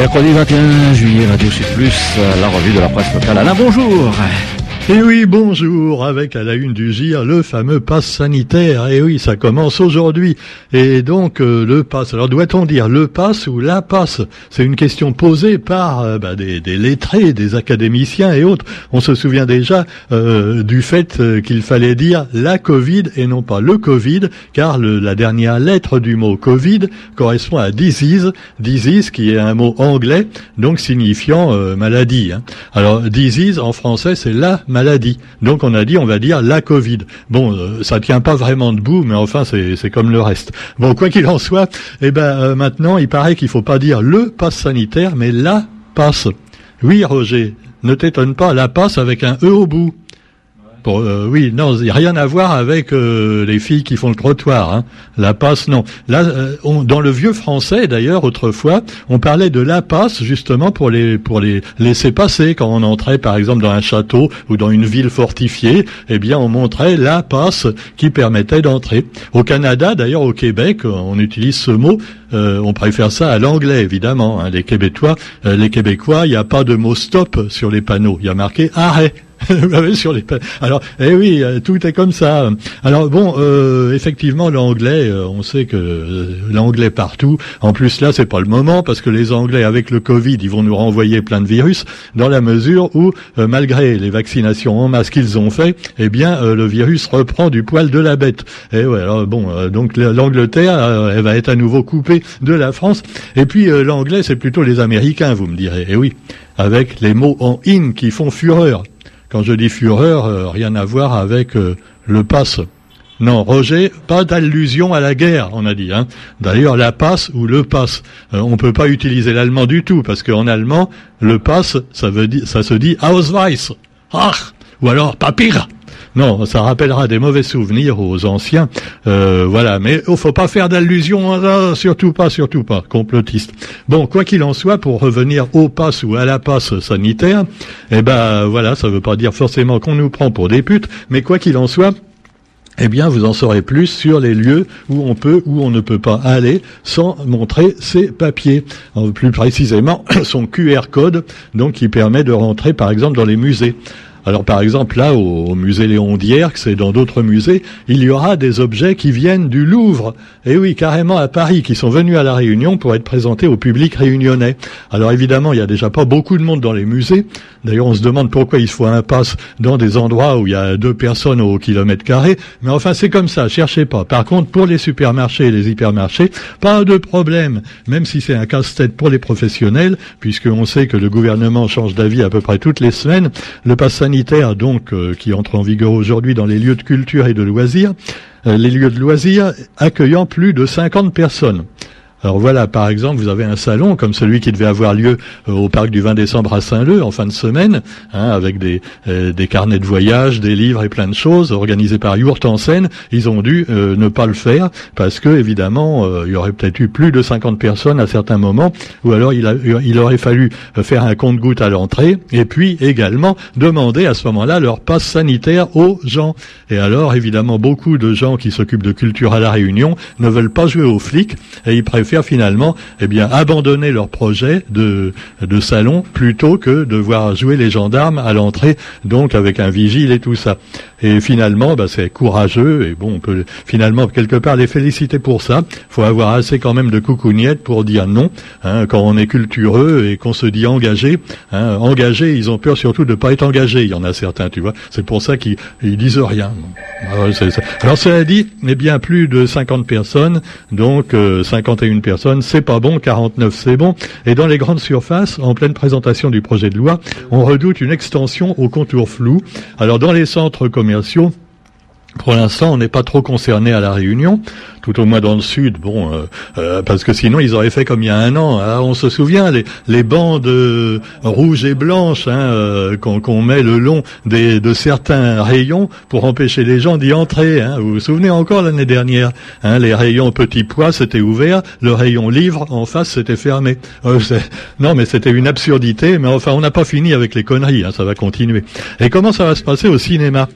Mercredi 21 juillet, Radio Plus, la revue de la presse locale. Alain, bonjour et oui, bonjour, avec à la une du GIR, le fameux pass sanitaire. Et oui, ça commence aujourd'hui. Et donc, euh, le pass, alors doit-on dire le pass ou la passe? C'est une question posée par euh, bah, des, lettrés, des académiciens et autres. On se souvient déjà euh, du fait qu'il fallait dire la Covid et non pas le Covid, car la dernière lettre du mot Covid correspond à disease, disease qui est un mot anglais, donc signifiant maladie. Hein. Alors, disease en français, c'est la maladie Donc on a dit, on va dire la Covid. Bon, euh, ça tient pas vraiment debout, mais enfin c'est comme le reste. Bon, quoi qu'il en soit, eh ben euh, maintenant il paraît qu'il faut pas dire le passe sanitaire, mais la passe. Oui, Roger, ne t'étonne pas, la passe avec un e au bout. Euh, oui, non, il a rien à voir avec euh, les filles qui font le trottoir. Hein. La passe, non. Là, euh, dans le vieux français, d'ailleurs, autrefois, on parlait de la passe justement pour les pour les laisser passer quand on entrait, par exemple, dans un château ou dans une ville fortifiée. Eh bien, on montrait la passe qui permettait d'entrer. Au Canada, d'ailleurs, au Québec, on utilise ce mot. on préfère ça à l'anglais, évidemment. Hein. Les Québécois, les Québécois, il n'y a pas de mot stop sur les panneaux. Il y a marqué arrêt. les alors eh oui euh, tout est comme ça. Alors bon euh, effectivement l'anglais euh, on sait que l'anglais partout. En plus là c'est pas le moment parce que les anglais avec le covid ils vont nous renvoyer plein de virus dans la mesure où malgré les vaccinations en masse qu'ils ont fait eh bien le virus reprend du poil de la bête. Et ouais alors bon donc l'Angleterre elle va être à nouveau coupée de la France. Et puis l'anglais c'est plutôt les américains vous me direz. Eh oui avec les mots en in qui font fureur quand je dis fureur, euh, rien à voir avec euh, le passe. Non, Roger, pas d'allusion à la guerre, on a dit. Hein. D'ailleurs, la passe ou le passe, euh, on peut pas utiliser l'allemand du tout parce qu'en allemand, le passe, ça veut dire, ça se dit Ausweis, ach, ou alors Papier. Non, ça rappellera des mauvais souvenirs aux anciens. Euh, voilà, mais il faut pas faire d'allusion surtout pas, surtout pas, complotiste. Bon, quoi qu'il en soit, pour revenir au pass ou à la passe sanitaire, eh ben voilà, ça veut pas dire forcément qu'on nous prend pour des putes, mais quoi qu'il en soit, eh bien, vous en saurez plus sur les lieux où on peut ou on ne peut pas aller sans montrer ses papiers. plus précisément, son QR code, donc qui permet de rentrer, par exemple, dans les musées. Alors par exemple là au, musée Léon Dierx et dans d'autres musées, il y aura des objets qui viennent du Louvre. Et oui, carrément à Paris, qui sont venus à la Réunion pour être présentés au public réunionnais. Alors évidemment, il n'y a déjà pas beaucoup de monde dans les musées. D'ailleurs, on se demande pourquoi il faut un passe dans des endroits où il y a deux personnes au kilomètre carré. Mais enfin, c'est comme ça, cherchez pas. Par contre, pour les supermarchés et les hypermarchés, pas de problème. Même si c'est un casse-tête pour les professionnels, puisqu'on sait que le gouvernement change d'avis à peu près toutes les semaines, le pass sanitaire, donc, euh, qui entre en vigueur aujourd'hui dans les lieux de culture et de loisirs, euh, les lieux de loisirs accueillant plus de 50 personnes. Alors voilà, par exemple, vous avez un salon comme celui qui devait avoir lieu euh, au parc du 20 décembre à Saint-Leu en fin de semaine, hein, avec des, euh, des carnets de voyage, des livres et plein de choses organisés par Yurt en scène. Ils ont dû euh, ne pas le faire parce que évidemment, il y aurait peut-être eu plus de 50 personnes à certains moments, ou alors il, il aurait fallu faire un compte-goutte à l'entrée et puis également demander à ce moment-là leur passe sanitaire aux gens. Et alors évidemment, beaucoup de gens qui s'occupent de culture à la Réunion ne veulent pas jouer aux flics et ils préfèrent finalement eh bien abandonner leur projet de, de salon plutôt que de voir jouer les gendarmes à l'entrée, donc avec un vigile et tout ça. Et finalement, bah, c'est courageux et bon, on peut finalement quelque part les féliciter pour ça. faut avoir assez quand même de coucougnettes pour dire non hein, quand on est cultureux et qu'on se dit engagé. Hein, engagé, ils ont peur surtout de pas être engagés. Il y en a certains, tu vois. C'est pour ça qu'ils disent rien. Alors, Alors cela dit, eh bien plus de 50 personnes, donc 51 personnes, c'est pas bon. 49, c'est bon. Et dans les grandes surfaces, en pleine présentation du projet de loi, on redoute une extension au contour flou. Alors dans les centres commerciaux pour l'instant, on n'est pas trop concerné à la Réunion, tout au moins dans le sud. Bon, euh, euh, parce que sinon, ils auraient fait comme il y a un an. Hein. on se souvient les, les bandes euh, rouges et blanches hein, qu'on met le long des, de certains rayons pour empêcher les gens d'y entrer. Hein. Vous vous souvenez encore l'année dernière hein, Les rayons petits pois c'était ouvert, le rayon livre en face c'était fermé. non, mais c'était une absurdité. Mais enfin, on n'a pas fini avec les conneries. ça va continuer. Et comment ça va se passer au cinéma?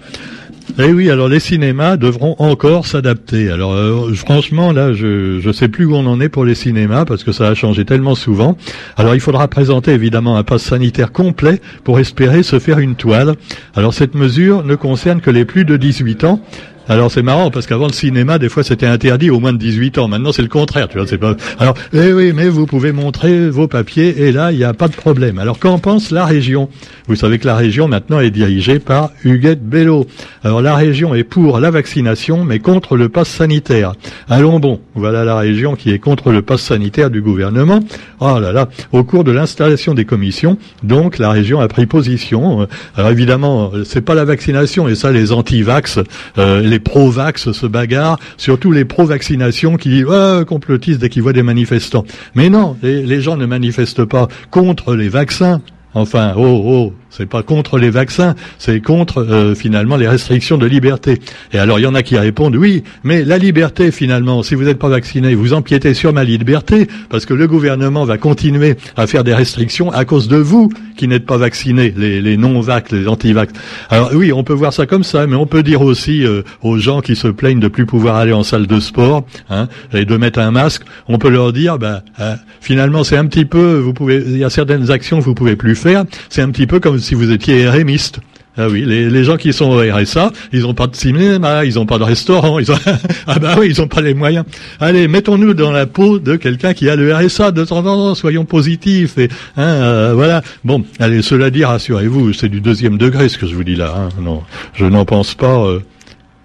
Eh oui, alors les cinémas devront encore s'adapter. Alors euh, franchement, là, je je sais plus où on en est pour les cinémas parce que ça a changé tellement souvent. Alors il faudra présenter évidemment un pass sanitaire complet pour espérer se faire une toile. Alors cette mesure ne concerne que les plus de 18 ans alors c'est marrant parce qu'avant le cinéma, des fois c'était interdit au moins de 18 ans. Maintenant c'est le contraire, tu vois. C'est pas. Alors eh oui, mais vous pouvez montrer vos papiers et là il n'y a pas de problème. Alors qu'en pense la région? Vous savez que la région maintenant est dirigée par Huguette Bello. Alors la région est pour la vaccination mais contre le pass sanitaire. Allons bon, voilà la région qui est contre le pass sanitaire du gouvernement. Oh là là, au cours de l'installation des commissions, donc la région a pris position. Alors évidemment, c'est pas la vaccination et ça les anti-vax. Euh, les pro-vax se bagarrent, surtout les pro-vaccinations qui disent dès qu'ils voient des manifestants. Mais non, les gens ne manifestent pas contre les vaccins. Enfin, oh, oh, c'est pas contre les vaccins, c'est contre euh, finalement les restrictions de liberté. Et alors il y en a qui répondent oui, mais la liberté finalement, si vous n'êtes pas vacciné, vous empiétez sur ma liberté parce que le gouvernement va continuer à faire des restrictions à cause de vous qui n'êtes pas vaccinés, les, non-vax, les anti-vax. Alors oui, on peut voir ça comme ça, mais on peut dire aussi euh, aux gens qui se plaignent de plus pouvoir aller en salle de sport hein, et de mettre un masque, on peut leur dire, bah, euh, finalement c'est un petit peu, vous pouvez, il y a certaines actions que vous pouvez plus faire, c'est un petit peu comme si vous étiez RMiste. Ah oui, les, gens qui sont au RSA, ils n'ont pas de cinéma, ils n'ont pas de restaurant, ils ont... ah bah oui, ils n'ont pas les moyens. Allez, mettons-nous dans la peau de quelqu'un qui a le RSA de temps en temps, soyons positifs. Hein, euh, voilà. Bon, allez, cela dit, rassurez-vous, c'est du deuxième degré ce que je vous dis là. Hein. Non, je n'en pense pas. Euh,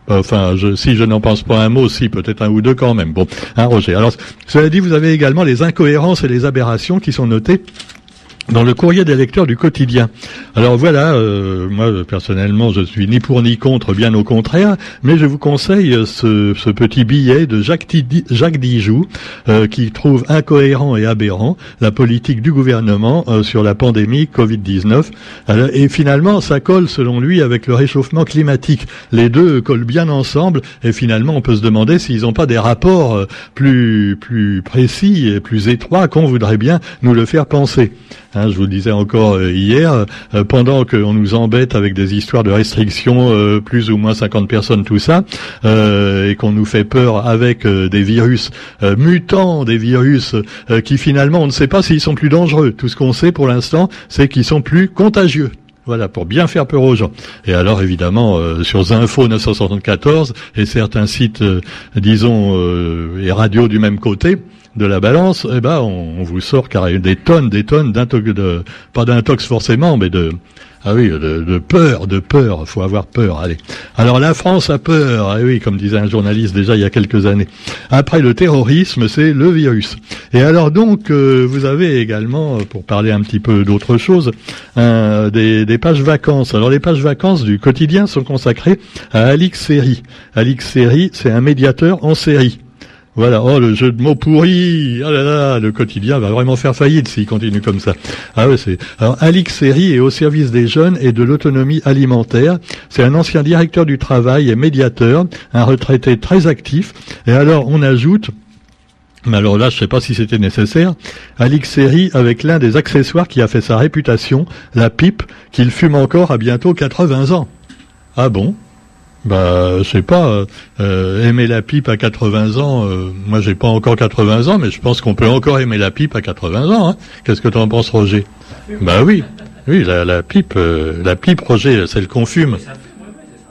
enfin, si je n'en pense pas un mot, si peut-être un ou deux quand même. Bon, hein, Roger. Alors, cela dit, vous avez également les incohérences et les aberrations qui sont notées dans le courrier des lecteurs du quotidien. Alors voilà, euh, moi personnellement je suis ni pour ni contre, bien au contraire, mais je vous conseille ce, ce petit billet de Jacques, Dijoux euh, qui trouve incohérent et aberrant la politique du gouvernement euh, sur la pandémie Covid-19. Et finalement, ça colle selon lui avec le réchauffement climatique. Les deux collent bien ensemble et finalement on peut se demander s'ils n'ont pas des rapports plus, plus précis et plus étroits qu'on voudrait bien nous le faire penser. Hein, je vous le disais encore euh, hier, euh, pendant qu'on nous embête avec des histoires de restrictions, euh, plus ou moins 50 personnes, tout ça, et qu'on nous fait peur avec des virus mutants, des virus qui finalement on ne sait pas s'ils sont plus dangereux. Tout ce qu'on sait pour l'instant, c'est qu'ils sont plus contagieux. Voilà, pour bien faire peur aux gens. Et alors, évidemment, sur Zinfo 974 et certains sites, disons, et radios du même côté, de la balance, eh ben, on, vous sort carrément des tonnes, des tonnes d'intox, de, pas d'intox forcément, mais de, ah oui, de, peur, de peur. Faut avoir peur. Allez. Alors la France a peur. Ah oui, comme disait un journaliste déjà il y a quelques années. Après le terrorisme, c'est le virus. Et alors donc, euh, vous avez également, pour parler un petit peu d'autre chose, des, des, pages vacances. Alors les pages vacances du quotidien sont consacrées à Alix Série. Alix Série, c'est un médiateur en série. Voilà, oh le jeu de mots pourri, oh là là, le quotidien va vraiment faire faillite s'il continue comme ça. Ah ouais, c'est. Alors Alix Seri est au service des jeunes et de l'autonomie alimentaire. C'est un ancien directeur du travail et médiateur, un retraité très actif. Et alors on ajoute mais alors là, je ne sais pas si c'était nécessaire. Alix Seri avec l'un des accessoires qui a fait sa réputation, la pipe, qu'il fume encore à bientôt 80 ans. Ah bon? Bah, je sais pas. Euh, euh, aimer la pipe à 80 ans, euh, moi j'ai pas encore 80 ans, mais je pense qu'on peut encore aimer la pipe à 80 ans. Hein. Qu'est-ce que tu en penses, Roger? Bah oui, oui, la, pipe, la pipe, Roger, celle qu'on fume.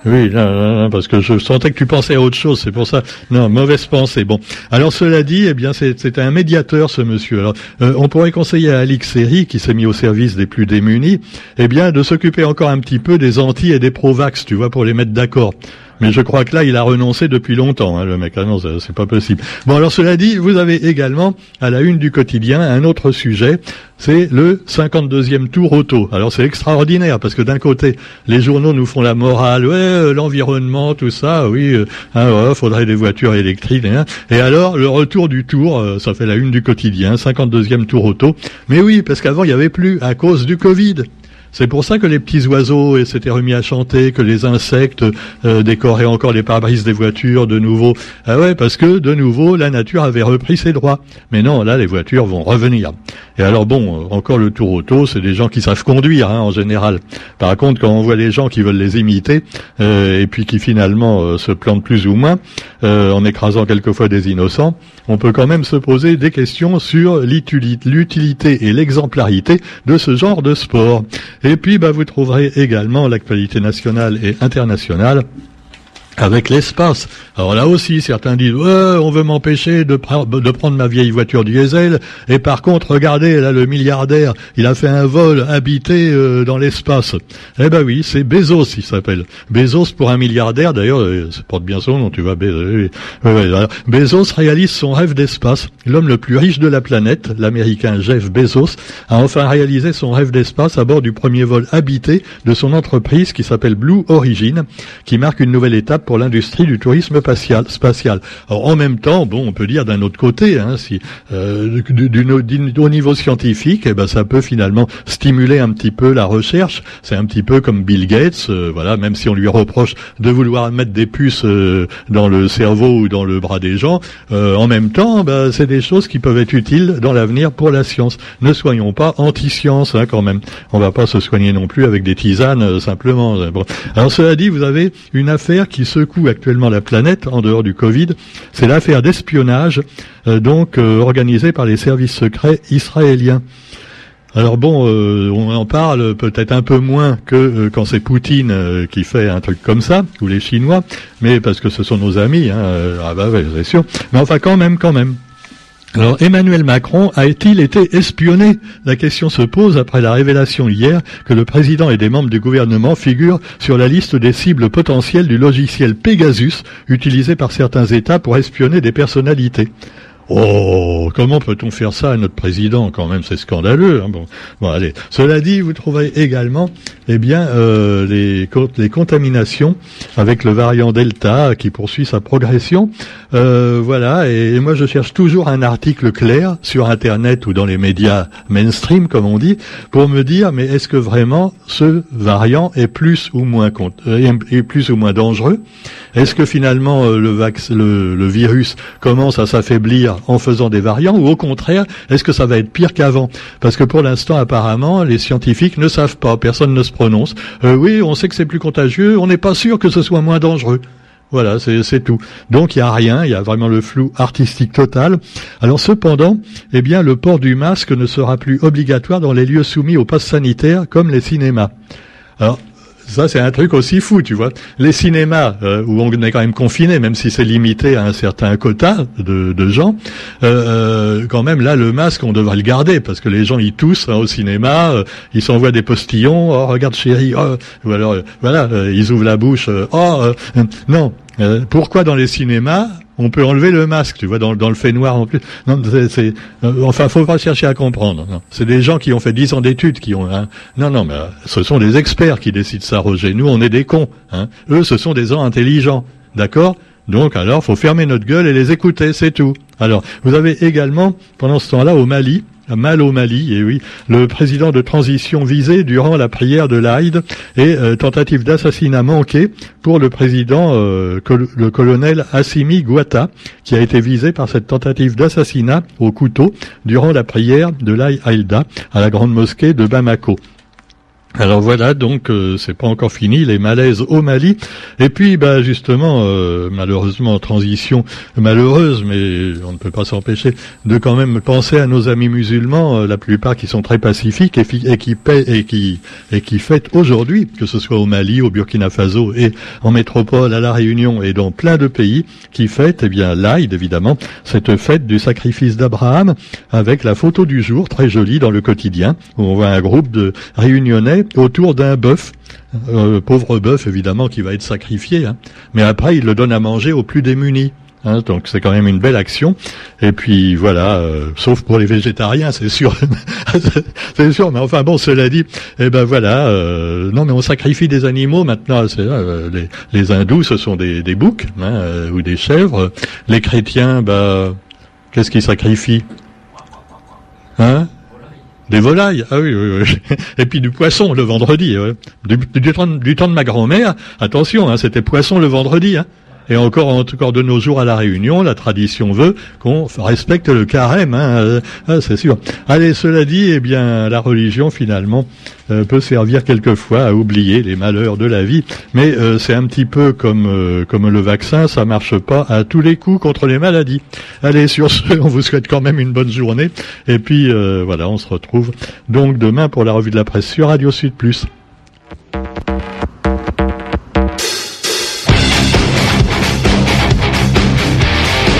Oui, parce que je sentais que tu pensais à autre chose, c'est pour ça. Non, mauvaise pensée. Bon, alors cela dit, eh bien, c'est un médiateur, ce monsieur. Alors, euh, on pourrait conseiller à Alix Seri, qui s'est mis au service des plus démunis, eh bien, de s'occuper encore un petit peu des anti et des pro-vax, tu vois, pour les mettre d'accord. Mais je crois que là, il a renoncé depuis longtemps, hein, le mec. Ah non, c'est pas possible. Bon, alors cela dit, vous avez également, à la une du quotidien, un autre sujet. C'est le 52e tour auto. Alors c'est extraordinaire parce que d'un côté, les journaux nous font la morale, ouais, euh, l'environnement, tout ça, oui, euh, hein, faudrait des voitures électriques. Hein. Et alors le retour du tour, euh, ça fait la une du quotidien, 52e tour auto. Mais oui, parce qu'avant il y avait plus à cause du Covid. C'est pour ça que les petits oiseaux s'étaient remis à chanter, que les insectes euh, décoraient encore les pare-brises des voitures de nouveau. Ah ouais, parce que de nouveau la nature avait repris ses droits. Mais non, là les voitures vont revenir. Et alors bon, euh, encore le tour auto, c'est des gens qui savent conduire hein, en général. Par contre, quand on voit les gens qui veulent les imiter euh, et puis qui finalement se plantent plus ou moins en écrasant quelquefois des innocents, on peut quand même se poser des questions sur l'utilité et l'exemplarité de ce genre de sport. Et puis, bah, vous trouverez également l'actualité nationale et internationale avec l'espace. Alors là aussi, certains disent ouais, on veut m'empêcher de, prendre ma vieille voiture diesel. Et par contre, regardez là, le milliardaire, il a fait un vol habité euh, dans l'espace. Eh ben oui, c'est Bezos, il s'appelle. Bezos pour un milliardaire. D'ailleurs, euh, porte bien son nom. Tu vois, Bezos. Bezos réalise son rêve d'espace. L'homme le plus riche de la planète, l'américain Jeff Bezos, a enfin réalisé son rêve d'espace à bord du premier vol habité de son entreprise qui s'appelle Blue Origin, qui marque une nouvelle étape pour l'industrie du tourisme spatial. Alors, en même temps, bon, on peut dire d'un autre côté, hein, si euh, au niveau scientifique, eh ben, ça peut finalement stimuler un petit peu la recherche. C'est un petit peu comme Bill Gates, euh, voilà, même si on lui reproche de vouloir mettre des puces euh, dans le cerveau ou dans le bras des gens, euh, en même temps, ben, c'est des choses qui peuvent être utiles dans l'avenir pour la science. Ne soyons pas anti-science, hein, quand même. On va pas se soigner non plus avec des tisanes simplement. Bon. Alors cela dit, vous avez une affaire qui se secoue actuellement la planète en dehors du Covid, c'est l'affaire d'espionnage euh, donc euh, organisée par les services secrets israéliens. Alors bon, euh, on en parle peut-être un peu moins que quand c'est Poutine qui fait un truc comme ça, ou les Chinois, mais parce que ce sont nos amis, hein, ah bah ouais, c'est sûr. Mais enfin quand même, quand même. Alors Emmanuel Macron a-t-il été espionné? La question se pose après la révélation hier que le président et des membres du gouvernement figurent sur la liste des cibles potentielles du logiciel Pegasus utilisé par certains États pour espionner des personnalités. Oh, comment peut-on faire ça à notre président? Quand même, c'est scandaleux. Hein. bon, bon, allez. Cela dit, vous trouverez également, eh bien, euh, les, les contaminations avec le variant Delta qui poursuit sa progression. Euh, voilà. Et, moi, je cherche toujours un article clair sur Internet ou dans les médias mainstream, comme on dit, pour me dire, mais est-ce que vraiment ce variant est plus ou moins euh, est plus ou moins dangereux? Est-ce que finalement euh, le, virus commence à s'affaiblir en faisant des variants ou au contraire, est-ce que ça va être pire qu'avant? Parce que pour l'instant, apparemment, les scientifiques ne savent pas, personne ne se prononce. Oui, on sait que c'est plus contagieux, on n'est pas sûr que ce soit moins dangereux. Voilà, c'est tout. Donc il n'y a rien, il y a vraiment le flou artistique total. Alors cependant, eh bien, le port du masque ne sera plus obligatoire dans les lieux soumis au pass sanitaire, comme les cinémas. Ça, c'est un truc aussi fou, tu vois. Les cinémas, euh, où on est quand même confiné, même si c'est limité à un certain quota de, de gens, euh, euh, quand même, là, le masque, on devrait le garder, parce que les gens, ils toussent hein, au cinéma, ils s'envoient des postillons, oh, regarde chérie, oh, ou alors, voilà, ils ouvrent la bouche, oh, non. Pourquoi dans les cinémas, on peut enlever le masque, tu vois, dans, dans le fait noir en plus? Non, c'est, euh, enfin, faut pas chercher à comprendre. C'est des gens qui ont fait dix ans d'études qui ont. Hein. Non, non, mais euh, ce sont des experts qui décident ça, Roger. Nous, on est des cons. Hein. Eux, ce sont des gens intelligents, d'accord? Donc, alors, faut fermer notre gueule et les écouter, c'est tout. Alors, vous avez également, pendant ce temps-là, au Mali, mal au Mali, et oui, le président de transition visé durant la prière de l'Aïd et euh, tentative d'assassinat manqué pour le président, euh, le colonel Assimi Guata, qui a été visé par cette tentative d'assassinat au couteau durant la prière de l'Aïd Aïda à la grande mosquée de Bamako. Alors voilà, donc euh, c'est pas encore fini les malaises au Mali. Et puis, bah justement, euh, malheureusement, transition malheureuse, mais on ne peut pas s'empêcher de quand même penser à nos amis musulmans, euh, la plupart qui sont très pacifiques et, qui paient et qui et qui fêtent aujourd'hui, que ce soit au Mali, au Burkina Faso et en métropole, à la Réunion et dans plein de pays, qui fêtent, eh bien, l'Aïd évidemment, cette fête du sacrifice d'Abraham, avec la photo du jour très jolie dans le quotidien où on voit un groupe de réunionnais autour d'un bœuf, euh, pauvre bœuf évidemment qui va être sacrifié, hein. mais après il le donne à manger aux plus démunis. Hein, donc c'est quand même une belle action. Et puis voilà, euh, sauf pour les végétariens, c'est sûr, c'est sûr. Mais enfin bon, cela dit, eh ben voilà, euh, non mais on sacrifie des animaux maintenant. les, hindous, ce sont des, des boucs hein, ou des chèvres. Les chrétiens, bah, qu'est-ce qu'ils sacrifient? Hein? Des volailles, ah oui, oui, oui. Et puis du poisson le vendredi. Du, du, temps, du, temps, de ma grand-mère, attention, hein, c'était poisson le vendredi. Hein. Et encore, encore de nos jours à la Réunion, la tradition veut qu'on respecte le carême, hein, euh, euh, c'est sûr. Allez, cela dit, eh bien, la religion finalement euh, peut servir quelquefois à oublier les malheurs de la vie, mais c'est un petit peu comme comme le vaccin, ça marche pas à tous les coups contre les maladies. Allez, sur ce, on vous souhaite quand même une bonne journée, et puis voilà, on se retrouve donc demain pour la revue de la presse sur Radio Sud Plus.